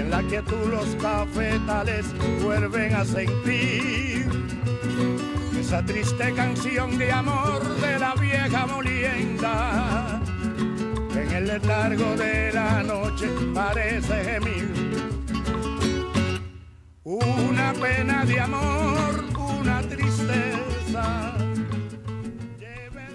en la quietud los cafetales vuelven a sentir esa triste canción de amor de la vieja molienda. En el letargo de la noche parece gemir una pena de amor, una tristeza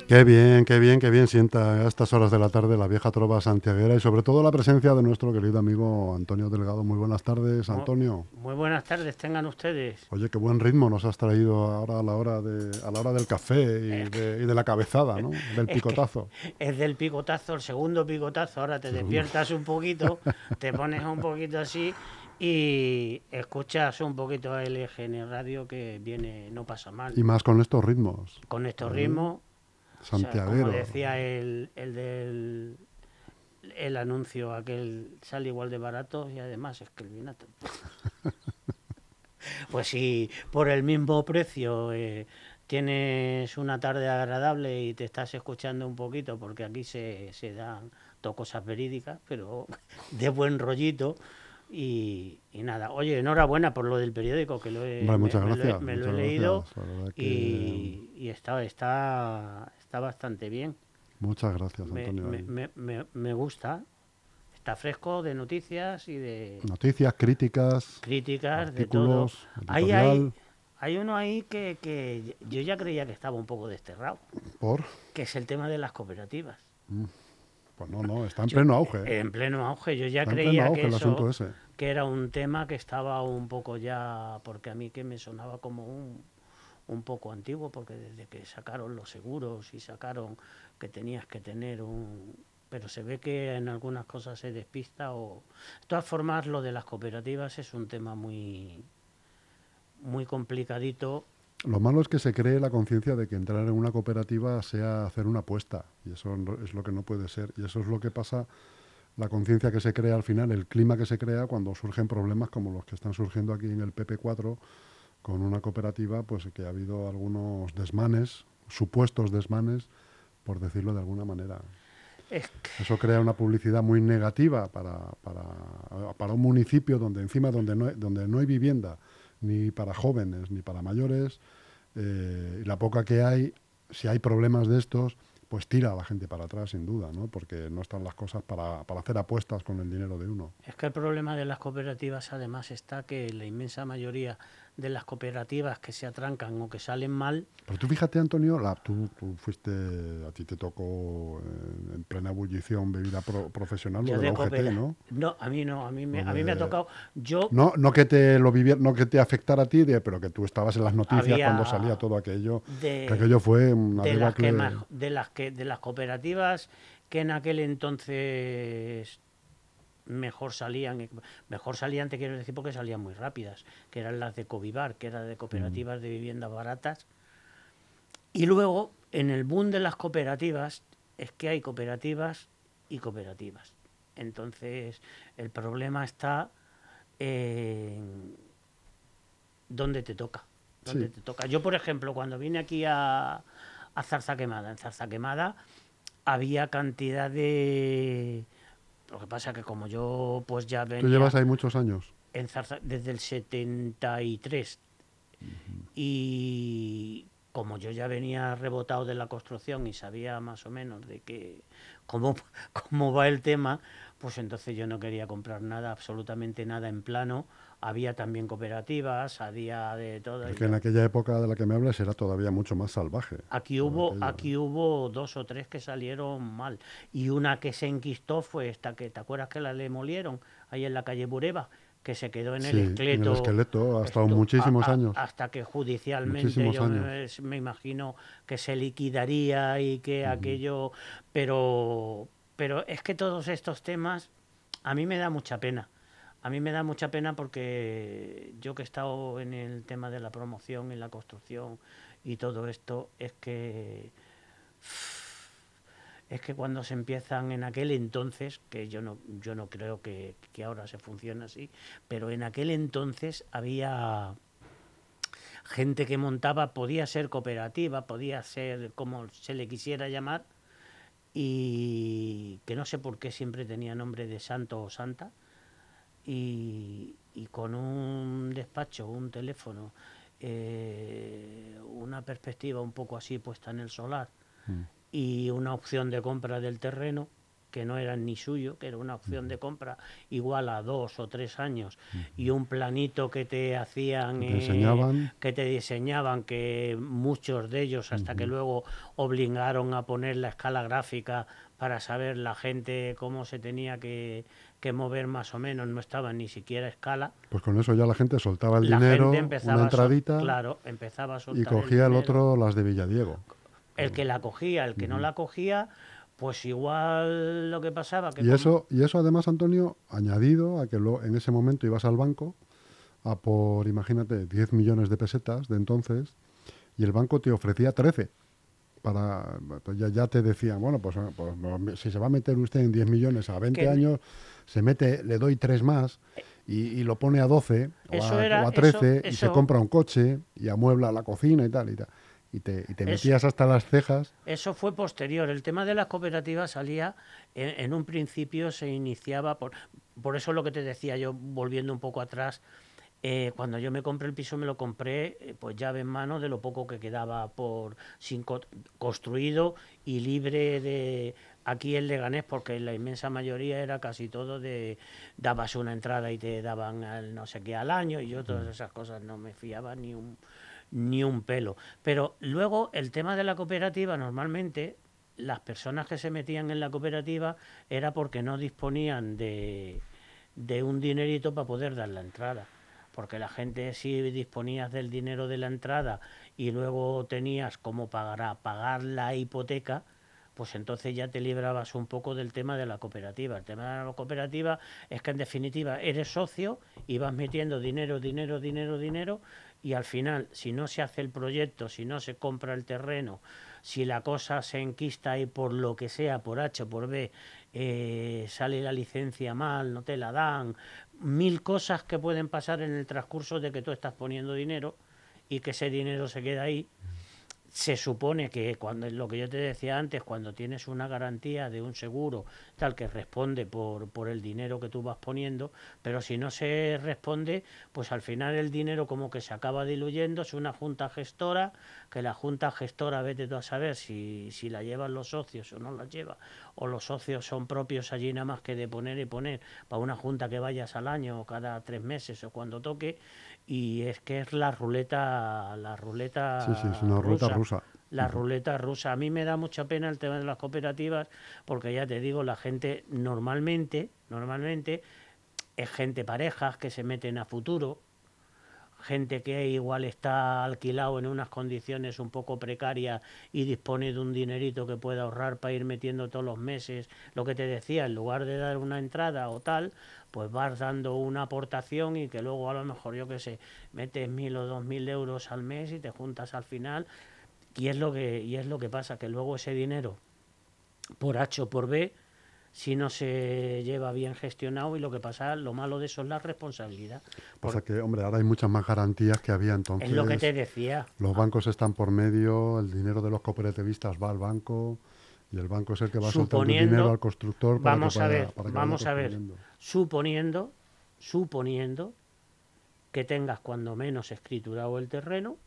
Qué bien, qué bien, qué bien sienta a estas horas de la tarde la vieja trova santiaguera y sobre todo la presencia de nuestro querido amigo Antonio Delgado. Muy buenas tardes, Antonio. Muy buenas tardes, tengan ustedes. Oye, qué buen ritmo nos has traído ahora a la hora de a la hora del café y, de, la cabezada, ¿no? Del picotazo. Es, del picotazo, el segundo picotazo. Ahora te despiertas un poquito, te pones un poquito así y escuchas un poquito a LGN Radio que viene, no pasa mal. Y más con estos ritmos. Con estos ritmos Como decía el, el del el anuncio, aquel sale igual de barato y además es que el vinato. pues si por el mismo precio eh, tienes una tarde agradable y te estás escuchando un poquito, porque aquí se, se dan cosas verídicas, pero de buen rollito, y, nada, oye, enhorabuena por lo del periódico, que lo he, me lo he, leído y, y, está, está, está bastante bien. Muchas gracias, Antonio. Me, gusta. Está fresco de noticias y de... Noticias, críticas, críticas, de todo. Ahí hay, hay uno ahí que, que, yo ya creía que estaba un poco desterrado. ¿Por? Que es el tema de las cooperativas. Mm. Pues no, no, está en pleno auge. ¿eh? En pleno auge. Yo ya creía que, eso, que era un tema que estaba un poco ya, porque a mí que me sonaba como un, un poco antiguo, porque desde que sacaron los seguros y sacaron que tenías que tener un... Pero se ve que en algunas cosas se despista o... De todas formas, lo de las cooperativas es un tema muy, muy complicadito lo malo es que se cree la conciencia de que entrar en una cooperativa sea hacer una apuesta, y eso es lo que no puede ser. Y eso es lo que pasa, la conciencia que se crea al final, el clima que se crea cuando surgen problemas como los que están surgiendo aquí en el PP4 con una cooperativa, pues que ha habido algunos desmanes, supuestos desmanes, por decirlo de alguna manera. Eso crea una publicidad muy negativa para, para, para un municipio donde encima donde no, donde no hay vivienda, ni para jóvenes ni para mayores. Eh, y la poca que hay, si hay problemas de estos, pues tira a la gente para atrás, sin duda, ¿no? porque no están las cosas para, para hacer apuestas con el dinero de uno. Es que el problema de las cooperativas además está que la inmensa mayoría de las cooperativas que se atrancan o que salen mal. Pero tú fíjate, Antonio, la, tú, fuiste, a ti te tocó en, plena ebullición bebida profesional lo de la UGT, ¿no? No, a mí no, a mí me, a mí me ha tocado. Yo no, no que te lo viviera, no que te afectara a ti, pero que tú estabas en las noticias cuando salía todo aquello. que aquello fue una de las, que de las que de las cooperativas que en aquel entonces mejor salían, mejor salían te quiero decir porque salían muy rápidas, que eran las de Covivar, que eran de cooperativas de viviendas baratas. Y luego, en el boom de las cooperativas, es que hay cooperativas y cooperativas. Entonces, el problema está en dónde te toca. Dónde te toca. Yo, por ejemplo, cuando vine aquí a, a Zarza Quemada, en Zarza Quemada había cantidad de lo que pasa es que como yo pues ya venía... ¿Tú llevas ahí muchos años? En desde el 73. Y como yo ya venía rebotado de la construcción y sabía más o menos de que cómo, cómo va el tema, pues entonces yo no quería comprar nada, absolutamente nada en plano, había también cooperativas, había de todo. que en aquella época de la que me hablas era todavía mucho más salvaje. Aquí hubo, aquí hubo dos o tres que salieron mal. Y una que se enquistó fue esta que, ¿te acuerdas que la le molieron ahí en la calle Bureba? que se quedó en el esqueleto. En el esqueleto, hasta muchísimos años. Hasta que judicialmente yo me, imagino que se liquidaría y que aquello. Pero, pero es que todos estos temas a mí me da mucha pena. A mí me da mucha pena porque yo que he estado en el tema de la promoción, en la construcción y todo esto, es que es que cuando se empiezan en aquel entonces, que yo no, yo no creo que, que ahora se funcione así, pero en aquel entonces había gente que montaba, podía ser cooperativa, podía ser como se le quisiera llamar, y que no sé por qué siempre tenía nombre de santo o santa, y, y con un despacho, un teléfono, eh, una perspectiva un poco así puesta en el solar mm. y una opción de compra del terreno que no era ni suyo, que era una opción de compra igual a dos o tres años, y un planito que te hacían, eh, que te diseñaban, que muchos de ellos, hasta que luego obligaron a poner la escala gráfica para saber la gente cómo se tenía que, mover más o menos, no estaba ni siquiera escala. Pues con eso ya la gente soltaba el dinero, una entradita, claro, empezaba a soltar y cogía el, otro las de Villadiego. El que la cogía, el que no la cogía, pues igual lo que pasaba que y eso y eso además Antonio añadido a que lo, en ese momento ibas al banco a por imagínate 10 millones de pesetas de entonces y el banco te ofrecía 13 para pues ya, ya te decían bueno pues, pues, si se va a meter usted en 10 millones a 20 años se mete le doy tres más y, lo pone a 12 o a, 13 y se compra un coche y amuebla la cocina y tal y tal y te, metías hasta las cejas. Eso fue posterior. El tema de las cooperativas salía, en, un principio se iniciaba, por, por eso lo que te decía yo, volviendo un poco atrás, eh, cuando yo me compré el piso me lo compré eh, pues llave en mano de lo poco que quedaba por sin construido y libre de aquí en Leganés porque la inmensa mayoría era casi todo de dabas una entrada y te daban no sé qué al año y yo todas esas cosas no me fiaba ni un ni un pelo. Pero luego el tema de la cooperativa, normalmente las personas que se metían en la cooperativa era porque no disponían de, de un dinerito para poder dar la entrada. Porque la gente si disponías del dinero de la entrada y luego tenías como pagar, pagar la hipoteca, pues entonces ya te librabas un poco del tema de la cooperativa. El tema de la cooperativa es que en definitiva eres socio y vas metiendo dinero, dinero, dinero, dinero y al final, si no se hace el proyecto, si no se compra el terreno, si la cosa se enquista y por lo que sea, por H o por B, eh, sale la licencia mal, no te la dan, mil cosas que pueden pasar en el transcurso de que tú estás poniendo dinero y que ese dinero se queda ahí se supone que cuando lo que yo te decía antes, cuando tienes una garantía de un seguro tal que responde por, por el dinero que tú vas poniendo, pero si no se responde, pues al final el dinero como que se acaba diluyendo, es una junta gestora, que la junta gestora vete tú a saber si, si la llevan los socios o no la lleva, o los socios son propios allí nada más que de poner y poner para una junta que vayas al año o cada tres meses o cuando toque, y es que es la ruleta la ruleta sí, sí, es una ruleta rusa. La ruleta rusa. A mí me da mucha pena el tema de las cooperativas porque ya te digo, la gente normalmente, normalmente es gente parejas que se meten a futuro, gente que igual está alquilado en unas condiciones un poco precarias y dispone de un dinerito que pueda ahorrar para ir metiendo todos los meses, lo que te decía, en lugar de dar una entrada o tal, pues vas dando una aportación y que luego a lo mejor yo que sé, metes mil o dos mil euros al mes y te juntas al final. Y es lo que, y es lo que pasa, que luego ese dinero por H o por B si no se lleva bien gestionado y lo que pasa, lo malo de eso es la responsabilidad. Pasa que, hombre, ahora hay muchas más garantías que había entonces. Es lo que te decía. Los bancos están por medio, el dinero de los cooperativistas va al banco y el banco es el que va a soltar el dinero al constructor para vamos a ver, vamos a ver, suponiendo, suponiendo que tengas cuando menos escriturado el terreno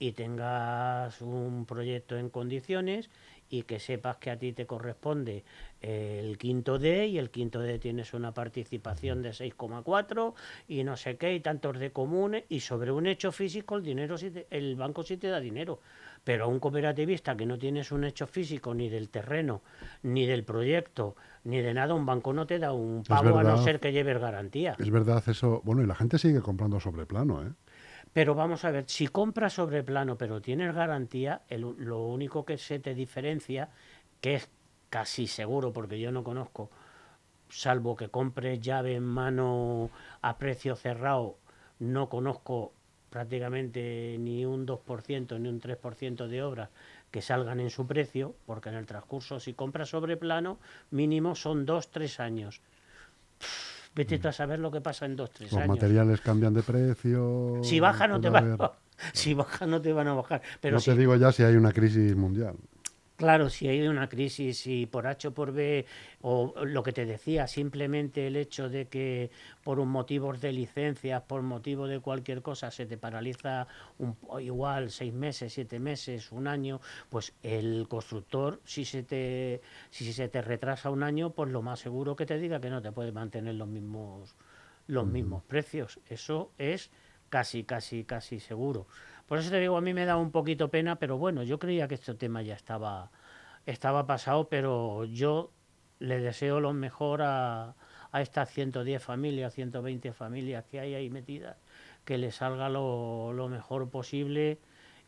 y tengas un proyecto en condiciones y que sepas que a ti te corresponde el quinto D y el quinto D tienes una participación de 6,4 y no sé qué y tantos de comunes y sobre un hecho físico el dinero el banco sí te da dinero. Pero a un cooperativista que no tienes un hecho físico ni del terreno ni del proyecto ni de nada un banco no te da un pago a no ser que lleves garantía. Es verdad eso. Bueno y la gente sigue comprando sobre plano eh pero vamos a ver, si compras sobre plano pero tienes garantía, lo único que se te diferencia, que es casi seguro, porque yo no conozco salvo que compre llave en mano a precio cerrado, no conozco prácticamente ni un 2% ni un 3% de obras que salgan en su precio, porque en el transcurso, si compras sobre plano, mínimo son dos, tres años. Vete a saber lo que pasa en dos, tres Los años. materiales cambian de precio. Si baja no te van a, si baja no te van a bajar. Pero no si, te digo ya si hay una crisis mundial. Claro, si hay una crisis y por H o por B, o lo que te decía, simplemente el hecho de que por un motivos de licencias, por motivo de cualquier cosa, se te paraliza un, igual seis meses, siete meses, un año, pues el constructor, si se te si se te retrasa un año, pues lo más seguro que te diga que no te puede mantener los mismos los mismos precios. Eso es casi, casi, casi seguro. Por eso te digo, a mí me da un poquito pena, pero bueno, yo creía que este tema ya estaba, estaba pasado, pero yo le deseo lo mejor a, a estas 110 familias, 120 familias que hay ahí metidas, que les salga lo, lo mejor posible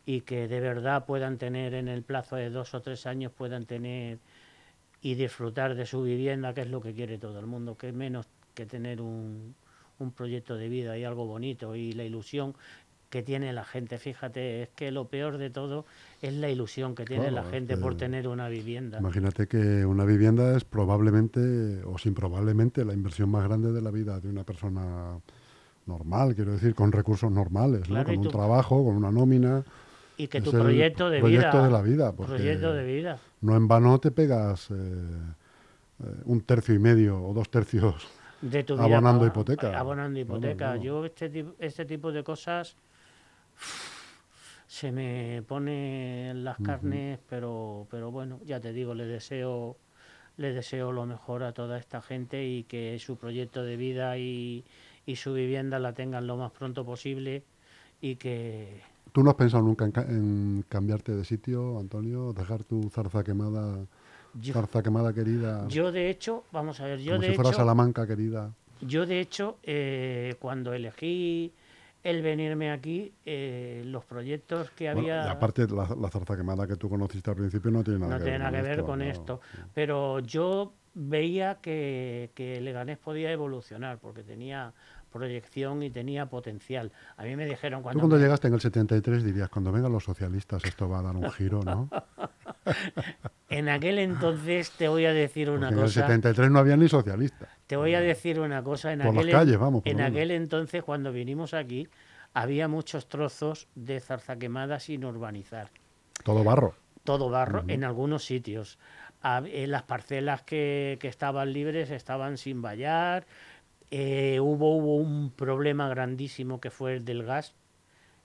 y que de verdad puedan tener en el plazo de dos o tres años, puedan tener y disfrutar de su vivienda, que es lo que quiere todo el mundo, que menos que tener un, un proyecto de vida y algo bonito y la ilusión que tiene la gente. Fíjate, es que lo peor de todo es la ilusión que tiene Claro, la gente por tener una vivienda. Imagínate que una vivienda es probablemente, o sin probablemente, la inversión más grande de la vida de una persona normal, quiero decir, con recursos normales, ¿no? Con un tú- trabajo, con una nómina. Y que tu proyecto de proyecto vida. de la vida, proyecto de vida. No en vano te pegas eh, eh, un tercio y medio o dos tercios. de tu vida Abonando pa- hipoteca. Abonando hipoteca. Yo este, este tipo de cosas se me pone en las carnes, pero, pero bueno, ya te digo, le deseo, le deseo lo mejor a toda esta gente y que su proyecto de vida y, y su vivienda la tengan lo más pronto posible y que ¿Tú no has pensado nunca en, en cambiarte de sitio, Antonio? ¿Dejar tu zarza quemada, yo, zarza quemada querida? yo de hecho, vamos a ver, yo como de si fuera hecho, Salamanca querida. Yo, de hecho, eh, cuando elegí el venirme aquí, eh, los proyectos que Bueno, había y aparte, la, la zarza quemada que tú conociste al principio no tiene nada no que tiene ver nada que ver esto, con no. esto. Pero yo veía que, que Leganés podía evolucionar porque tenía proyección y tenía potencial. A mí me dijeron Tú cuando... cuando me- llegaste en el 73 dirías, cuando vengan los socialistas esto va a dar un giro, ¿no? En aquel entonces te voy a decir una Porque en el cosa. 73 no había ni socialistas. Te voy a decir una cosa. En Por las aquel, calles, vamos, por en aquel entonces, cuando vinimos aquí, había muchos trozos de zarza quemada sin urbanizar. Todo barro. Todo barro en algunos sitios. Hab- eh, las parcelas que, que estaban libres estaban sin vallar. Eh, hubo, hubo un problema grandísimo que fue el del gas,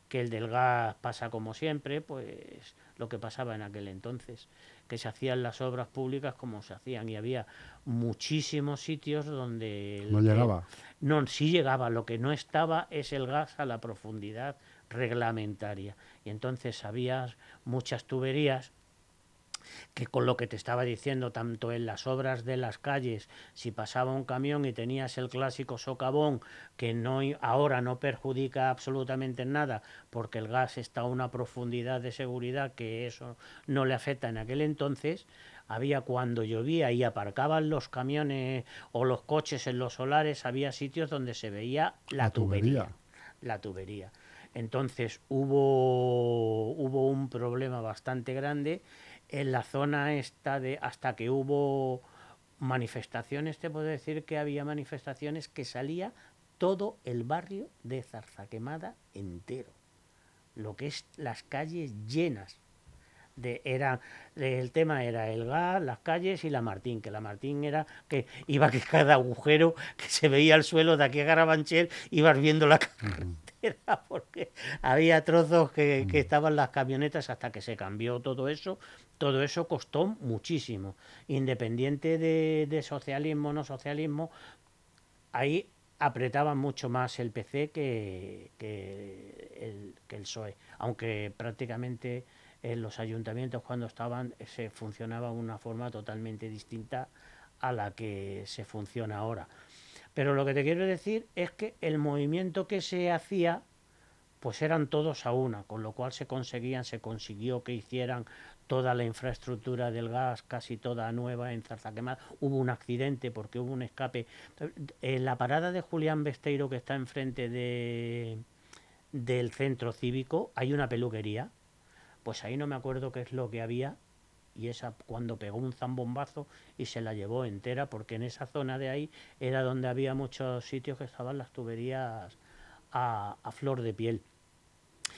que el del gas pasa como siempre, pues lo que pasaba en aquel entonces, que se hacían las obras públicas como se hacían y había muchísimos sitios donde... No llegaba. no, sí llegaba, lo que no estaba es el gas a la profundidad reglamentaria. Y entonces había muchas tuberías que con lo que te estaba diciendo, tanto en las obras de las calles, si pasaba un camión y tenías el clásico socavón, que no ahora no perjudica absolutamente en nada, porque el gas está a una profundidad de seguridad que eso no le afecta en aquel entonces, había cuando llovía y aparcaban los camiones o los coches en los solares, había sitios donde se veía la, La tubería. tubería. La tubería. Entonces hubo, hubo un problema bastante grande en la zona esta de hasta que hubo manifestaciones, te puedo decir que había manifestaciones que salía todo el barrio de Zarzaquemada entero. Lo que es las calles llenas. De, era, el tema era el gas, las calles y la Martín, que la Martín era que iba que cada agujero que se veía al suelo de aquí a Carabanchel ibas viendo la carretera porque había trozos que, que estaban las camionetas hasta que se cambió todo eso. Todo eso costó muchísimo. Independiente de, de socialismo o no socialismo, ahí apretaban mucho más el PC que, que el, que el PSOE, aunque prácticamente en los ayuntamientos cuando estaban se funcionaba de una forma totalmente distinta a la que se funciona ahora. Pero lo que te quiero decir es que el movimiento que se hacía pues eran todos a una, con lo cual se conseguían, se consiguió que hicieran toda la infraestructura del gas, casi toda nueva en Zarzaquemada. Hubo un accidente porque hubo un escape. En la parada de Julián Besteiro, que está enfrente de, del centro cívico, hay una peluquería. Pues ahí no me acuerdo qué es lo que había. Y esa cuando pegó un zambombazo y se la llevó entera, porque en esa zona de ahí era donde había muchos sitios que estaban las tuberías a, a flor de piel.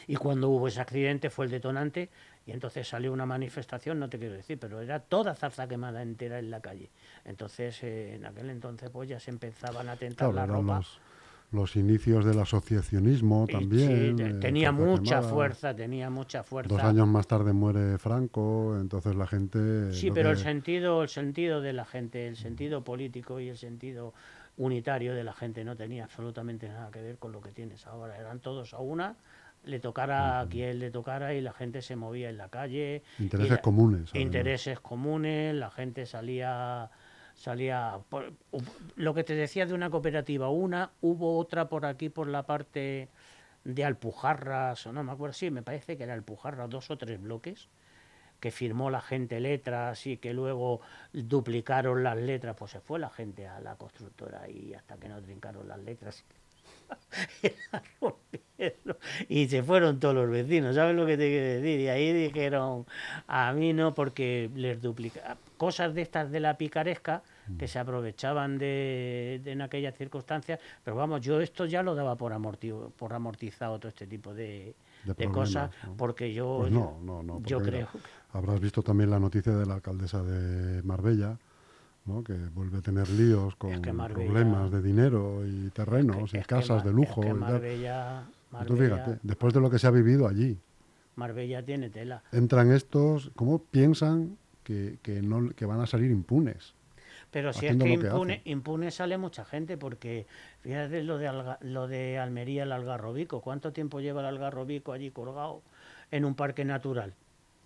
Y cuando hubo ese accidente fue el detonante y entonces salió una manifestación, no te quiero decir, pero era toda zarza quemada entera en la calle. Entonces, eh, en aquel entonces, pues ya se empezaban a tentar la ropa. Los, inicios del asociacionismo también. Sí, eh, tenía mucha fuerza, tenía mucha fuerza. Dos años más tarde muere Franco, entonces la gente. Sí, pero el sentido, el sentido de la gente, el sentido político y el sentido unitario de la gente no tenía absolutamente nada que ver con lo que tienes ahora. Eran todos a una le tocara a quien le tocara y la gente se movía en la calle. Intereses comunes. Intereses comunes, la gente salía salía lo que te decía de una cooperativa una hubo otra por aquí por la parte de Alpujarras o no me acuerdo sí me parece que era Alpujarras dos o tres bloques que firmó la gente letras y que luego duplicaron las letras pues se fue la gente a la constructora y hasta que no trincaron las letras y se fueron todos los vecinos, ¿sabes lo que te quiero decir? Y ahí dijeron, a mí no, porque les duplica cosas de estas de la picaresca que se aprovechaban de, en aquellas circunstancias, pero vamos, yo esto ya lo daba por, por amortizado todo este tipo de, cosas, porque yo, pues no, no, no, yo creo... Habrás visto también la noticia de la alcaldesa de Marbella, que vuelve a tener líos con problemas de dinero y terrenos y casas de lujo. Marbella, fíjate, después de lo que se ha vivido allí. Marbella tiene tela. Entran estos, ¿cómo piensan que, no, que van a salir impunes? Pero si es que impune, impune, sale mucha gente, porque fíjate lo de, lo de Almería, el Algarrobico. ¿Cuánto tiempo lleva el Algarrobico allí colgado en un parque natural?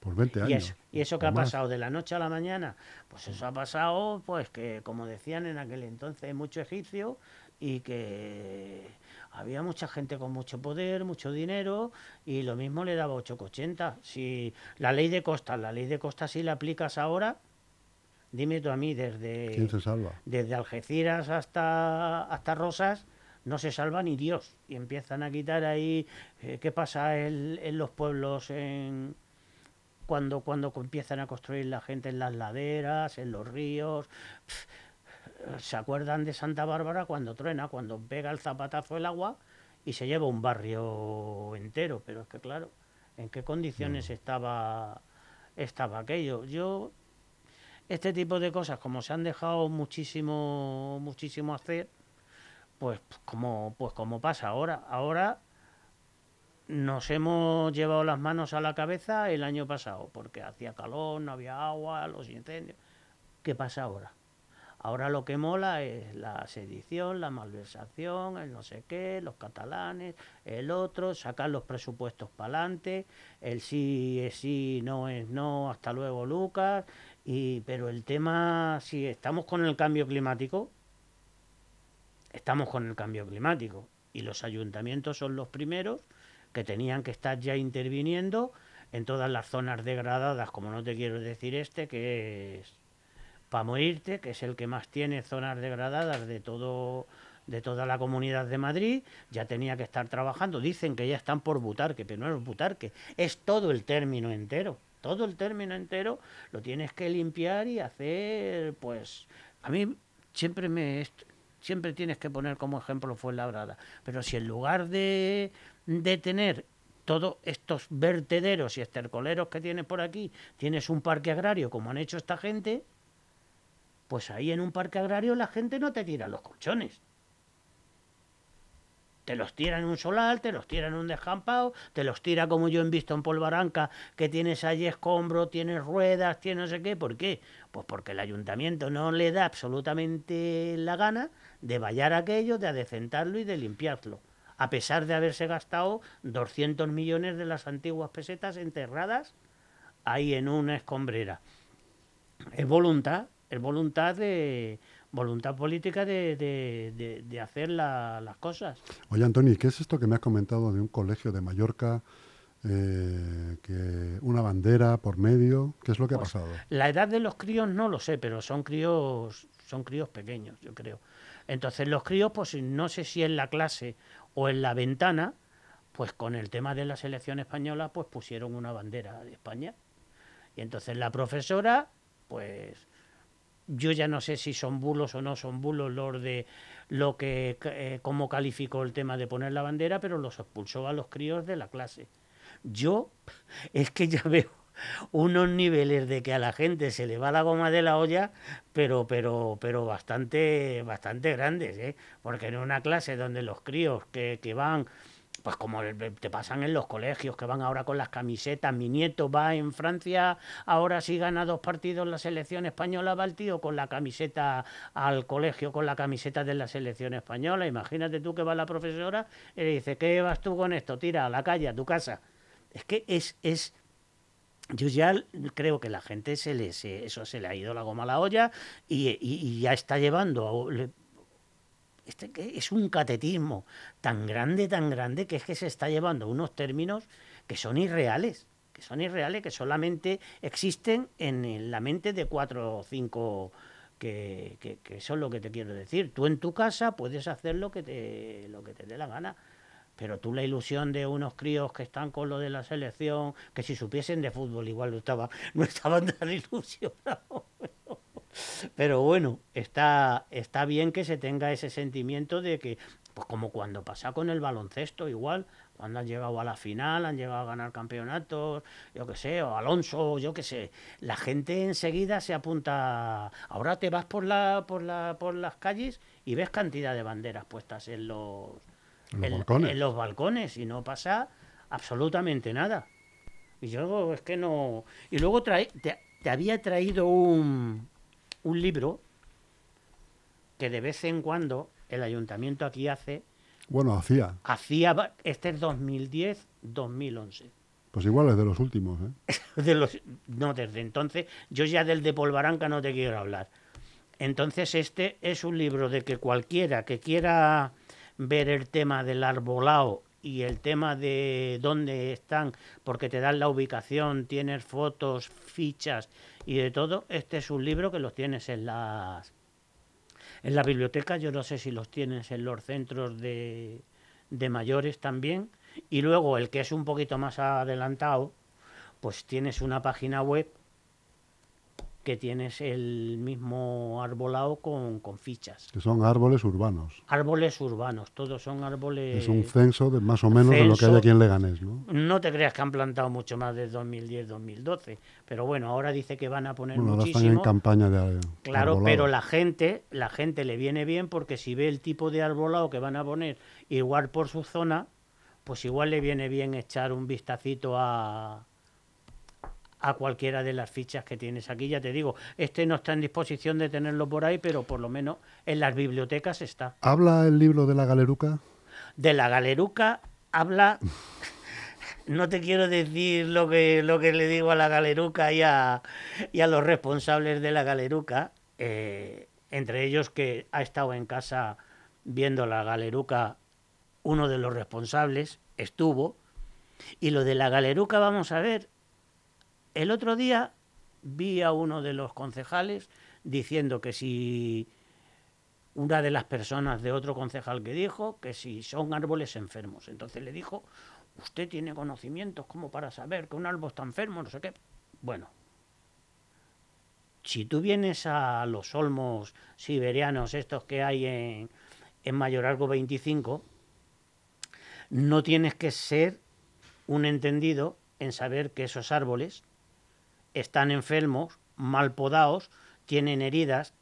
Por 20 años. ¿Y eso, qué ha pasado? ¿De la noche a la mañana? Pues eso ha pasado, pues que como decían en aquel entonces, mucho egipcio y que había mucha gente con mucho poder, mucho dinero y lo mismo le daba 8,80. Si la ley de costas, la ley de costas si la aplicas ahora, dime tú a mí, desde, ¿Quién se salva? desde Algeciras hasta, hasta Rosas, no se salva ni Dios. Y empiezan a quitar ahí, eh, ¿qué pasa en los pueblos en cuando, cuando empiezan a construir la gente en las laderas, en los ríos. ¿Se acuerdan de Santa Bárbara cuando truena, cuando pega el zapatazo el agua y se lleva un barrio entero? Pero es que claro, ¿en qué condiciones mm. estaba, estaba aquello? Yo, este tipo de cosas, como se han dejado muchísimo, muchísimo hacer, pues como, pues como pasa ahora. Ahora nos hemos llevado las manos a la cabeza el año pasado, porque hacía calor, no había agua, los incendios. ¿Qué pasa ahora? Ahora lo que mola es la sedición, la malversación, el no sé qué, los catalanes, el otro, sacar los presupuestos para adelante, el sí es sí, no es no, hasta luego Lucas, y, pero el tema, si estamos con el cambio climático, estamos con el cambio climático, y los ayuntamientos son los primeros que tenían que estar ya interviniendo en todas las zonas degradadas, como no te quiero decir este, que es para morirte, que es el que más tiene zonas degradadas de todo de toda la comunidad de Madrid, ya tenía que estar trabajando. Dicen que ya están por Butarque, pero no es Butarque, es todo el término entero. Todo el término entero lo tienes que limpiar y hacer, pues, a mí siempre me siempre tienes que poner como ejemplo fue Labrada, pero si en lugar de de tener todos estos vertederos y estercoleros que tienes por aquí, tienes un parque agrario como han hecho esta gente, pues ahí en un parque agrario la gente no te tira los colchones. Te los tira en un solar, te los tira en un descampado, te los tira como yo he visto en Polvaranca, que tienes allí escombro, tienes ruedas, tienes no sé qué. ¿Por qué? Pues porque el ayuntamiento no le da absolutamente la gana de vallar aquello, de adecentarlo y de limpiarlo a pesar de haberse gastado 200 millones de las antiguas pesetas enterradas ahí en una escombrera. Es voluntad, es voluntad de voluntad política de, hacer las cosas. Oye, Antonio, ¿qué es esto que me has comentado de un colegio de Mallorca eh, que una bandera por medio. ¿Qué es lo que ha Pues, pasado? La edad de los críos no lo sé, pero son críos, son críos pequeños, yo creo. Entonces los críos, pues no sé si en la clase o en la ventana, pues con el tema de la selección española, pues pusieron una bandera de España. Y entonces la profesora, pues yo ya no sé si son bulos o no son bulos los de lo que eh, cómo calificó el tema de poner la bandera, pero los expulsó a los críos de la clase. Yo es que ya veo unos niveles de que a la gente se le va la goma de la olla, pero pero pero bastante bastante grandes, ¿eh? Porque en una clase donde los críos que, que van pues como te pasan en los colegios, que van ahora con las camisetas. Mi nieto va en Francia, ahora si gana dos partidos la selección española, va el tío con la camiseta al colegio, con la camiseta de la selección española. Imagínate tú que va la profesora y le dice, ¿qué vas tú con esto? Tira a la calle, a tu casa. Es que es, es, yo ya creo que la gente se le, eso se le ha ido la goma a la olla y, y- ya está llevando a, este que es un catetismo tan grande, tan grande, que es que se está llevando unos términos que son irreales, que son irreales, que solamente existen en, la mente de cuatro o cinco que, que, que es lo que te quiero decir. Tú en tu casa puedes hacer lo que te, lo que te dé la gana. Pero tú la ilusión de unos críos que están con lo de la selección, que si supiesen de fútbol igual no, estaba, no estaban tan ilusionados. Pero bueno, está, está bien que se tenga ese sentimiento de que, pues como cuando pasa con el baloncesto, igual, cuando han llegado a la final, han llegado a ganar campeonatos, yo qué sé, o Alonso, yo qué sé, la gente enseguida se apunta. Ahora te vas por la, por la, por las calles y ves cantidad de banderas puestas en los, En los en- balcones. en los balcones y no pasa absolutamente nada. Y yo es que no. Y luego trae, te, te había traído un, un libro que de vez en cuando el ayuntamiento aquí hace, Bueno, hacía. hacía, este es 2010-2011. Pues igual es de los últimos, ¿eh? De los, no, desde entonces, yo ya del de Polvaranca no te quiero hablar. Entonces este es un libro de que cualquiera que quiera ver el tema del arbolado y el tema de dónde están, porque te dan la ubicación, tienes fotos, fichas y de todo, este es un libro que los tienes en las en la biblioteca, yo no sé si los tienes en los centros de, de mayores también, y luego el que es un poquito más adelantado, pues tienes una página web que tienes el mismo arbolado con, con fichas. Que son árboles urbanos. Árboles urbanos, todos son árboles... Es un censo de más o menos de lo que hay aquí en Leganés, ¿no? No te creas que han plantado mucho más de 2010-2012, pero bueno, ahora dice que van a poner Bueno, ahora están muchísimo. en campaña de Claro, arbolado. pero la gente, la gente le viene bien porque si ve el tipo de arbolado que van a poner igual por su zona, pues igual le viene bien echar un vistacito a a cualquiera de las fichas que tienes aquí. Ya te digo, este no está en disposición de tenerlo por ahí, pero por lo menos en las bibliotecas está. ¿Habla el libro de la galeruca? De la galeruca habla. No te quiero decir lo que, lo que le digo a la galeruca y a, y a los responsables de la galeruca, eh, entre ellos que ha estado en casa viendo la galeruca, uno de los responsables estuvo, y lo de la galeruca, vamos a ver, el otro día vi a uno de los concejales diciendo que si una de las personas de otro concejal que dijo que si son árboles enfermos. Entonces le dijo, usted tiene conocimientos como para saber que un árbol está enfermo, no sé qué. Bueno, si tú vienes a los olmos siberianos, estos que hay en, en Mayoralgo 25, no tienes que ser un entendido en saber que esos árboles están enfermos, mal podados, tienen heridas.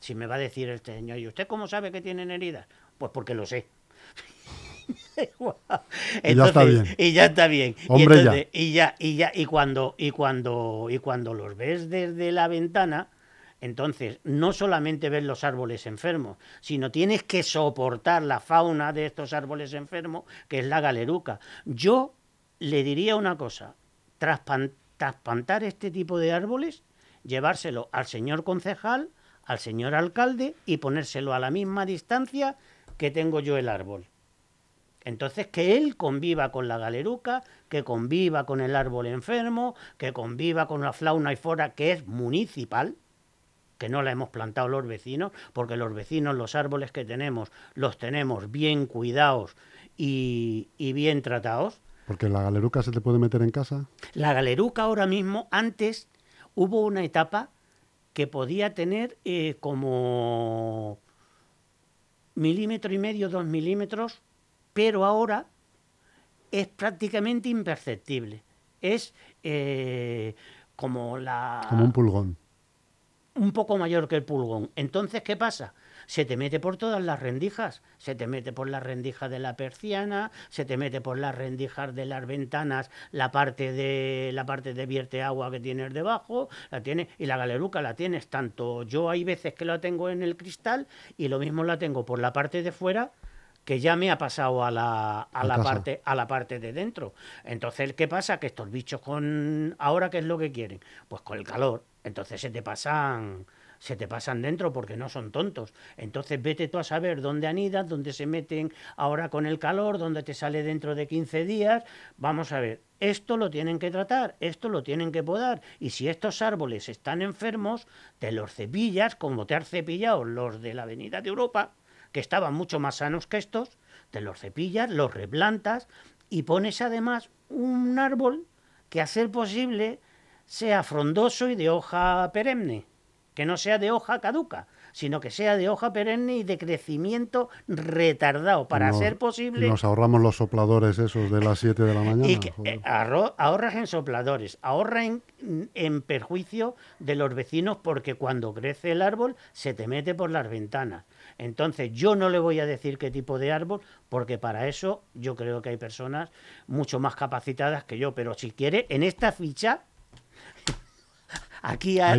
Si me va a decir el señor, ¿y usted cómo sabe que tienen heridas? Pues porque lo sé. Y ya está bien. y ya está bien. Y Hombre, ya. entonces- y ya, y ya, y cuando, y cuando, y cuando los ves desde la ventana, entonces no solamente ves los árboles enfermos, sino tienes que soportar la fauna de estos árboles enfermos, que es la galeruca. Yo le diría una cosa, trasplantar este tipo de árboles, llevárselo al señor concejal, al señor alcalde y ponérselo a la misma distancia que tengo yo el árbol. Entonces, que él conviva con la galeruca, que conviva con el árbol enfermo, que conviva con la fauna y flora que es municipal, que no la hemos plantado los vecinos, porque los vecinos, los árboles que tenemos, los tenemos bien cuidados y, y bien tratados. Porque la galeruca se te puede meter en casa. La galeruca ahora mismo, antes hubo una etapa que podía tener eh, como milímetro y medio, dos milímetros, pero ahora es prácticamente imperceptible. Es eh, como la... Como un pulgón. Un poco mayor que el pulgón. Entonces, ¿qué pasa? se te mete por todas las rendijas, se te mete por la rendija de la persiana, se te mete por las rendijas de las ventanas, la parte de la parte de vierte agua que tienes debajo, la tiene y la galeruca la tienes tanto yo hay veces que la tengo en el cristal y lo mismo la tengo por la parte de fuera que ya me ha pasado a la, a la parte a la parte de dentro. Entonces, ¿qué pasa? Que estos bichos con ahora qué es lo que quieren? Pues con el calor. Entonces se te pasan se te pasan dentro porque no son tontos. Entonces vete tú a saber dónde anidas, dónde se meten ahora con el calor, dónde te sale dentro de 15 días. Vamos a ver, esto lo tienen que tratar, esto lo tienen que podar. Y si estos árboles están enfermos, te los cepillas como te han cepillado los de la Avenida de Europa, que estaban mucho más sanos que estos, te los cepillas, los replantas y pones además un árbol que a ser posible sea frondoso y de hoja perenne que no sea de hoja caduca, sino que sea de hoja perenne y de crecimiento retardado, para ser posible... Nos ahorramos los sopladores esos de las 7 de la mañana. Y eh, ahorras en sopladores, ahorra en, en perjuicio de los vecinos porque cuando crece el árbol se te mete por las ventanas. Entonces yo no le voy a decir qué tipo de árbol, porque para eso yo creo que hay personas mucho más capacitadas que yo, pero si quiere, en esta ficha Aquí hay,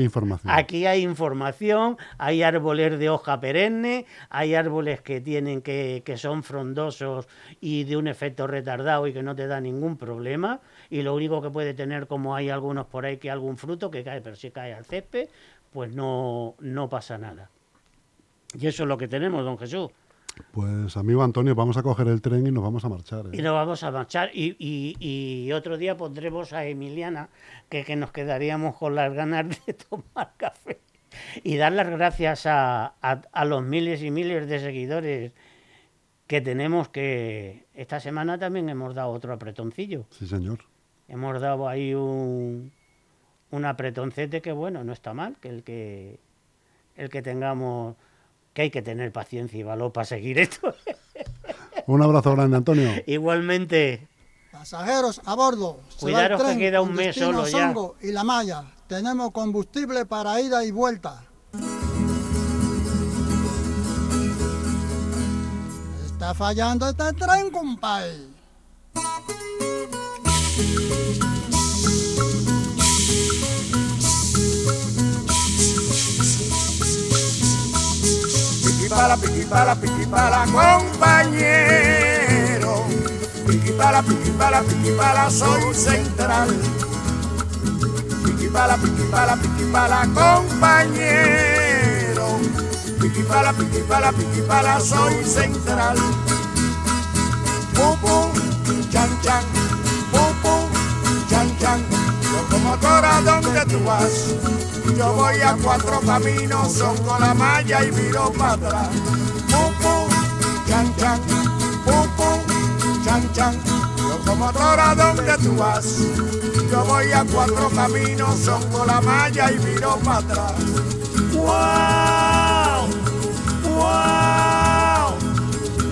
información. Aquí hay información, hay árboles de hoja perenne, hay árboles que tienen que, que son frondosos y de un efecto retardado y que no te da ningún problema. Y lo único que puede tener, como hay algunos por ahí que algún fruto que cae, pero si cae al césped, pues no, no pasa nada. Y eso es lo que tenemos, don Jesús. Pues amigo Antonio, vamos a coger el tren y nos vamos a marchar. ¿eh? Y nos vamos a marchar. Y, y, otro día pondremos a Emiliana, que, que, nos quedaríamos con las ganas de tomar café. Y dar las gracias a, a, los miles y miles de seguidores que tenemos, que esta semana también hemos dado otro apretoncillo. Sí, señor. Hemos dado ahí un, un apretoncete que, bueno, no está mal, que el que, el que tengamos que hay que tener paciencia y valor para seguir esto. un abrazo grande, Antonio. Igualmente. Pasajeros a bordo. Cuidaros que queda un mes solo ya. Y la malla. Tenemos combustible para ida y vuelta. Está fallando este tren, compadre. Piquipala, piquipala, piquipala, compañero. Piquipala, piquipala, piquipala, soy central. Piquipala, piquipala, piquipala, compañero. Piquipala, piquipala, piquipala, soy central. Pum, chan, chan, pum, chan, chan. Locomotora, ¿dónde tú vas? Yo voy a cuatro caminos, son con la malla y miro para atrás. Pum, pum, chan, chan, pum, pum, chan, chan. Locomotora, ¿dónde tú vas? Yo voy a cuatro caminos, son con la malla y miro para atrás. ¡Wow! ¡Wow!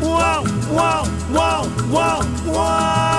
¡Wow! ¡Wow! ¡Wow! ¡Wow! ¡Wow!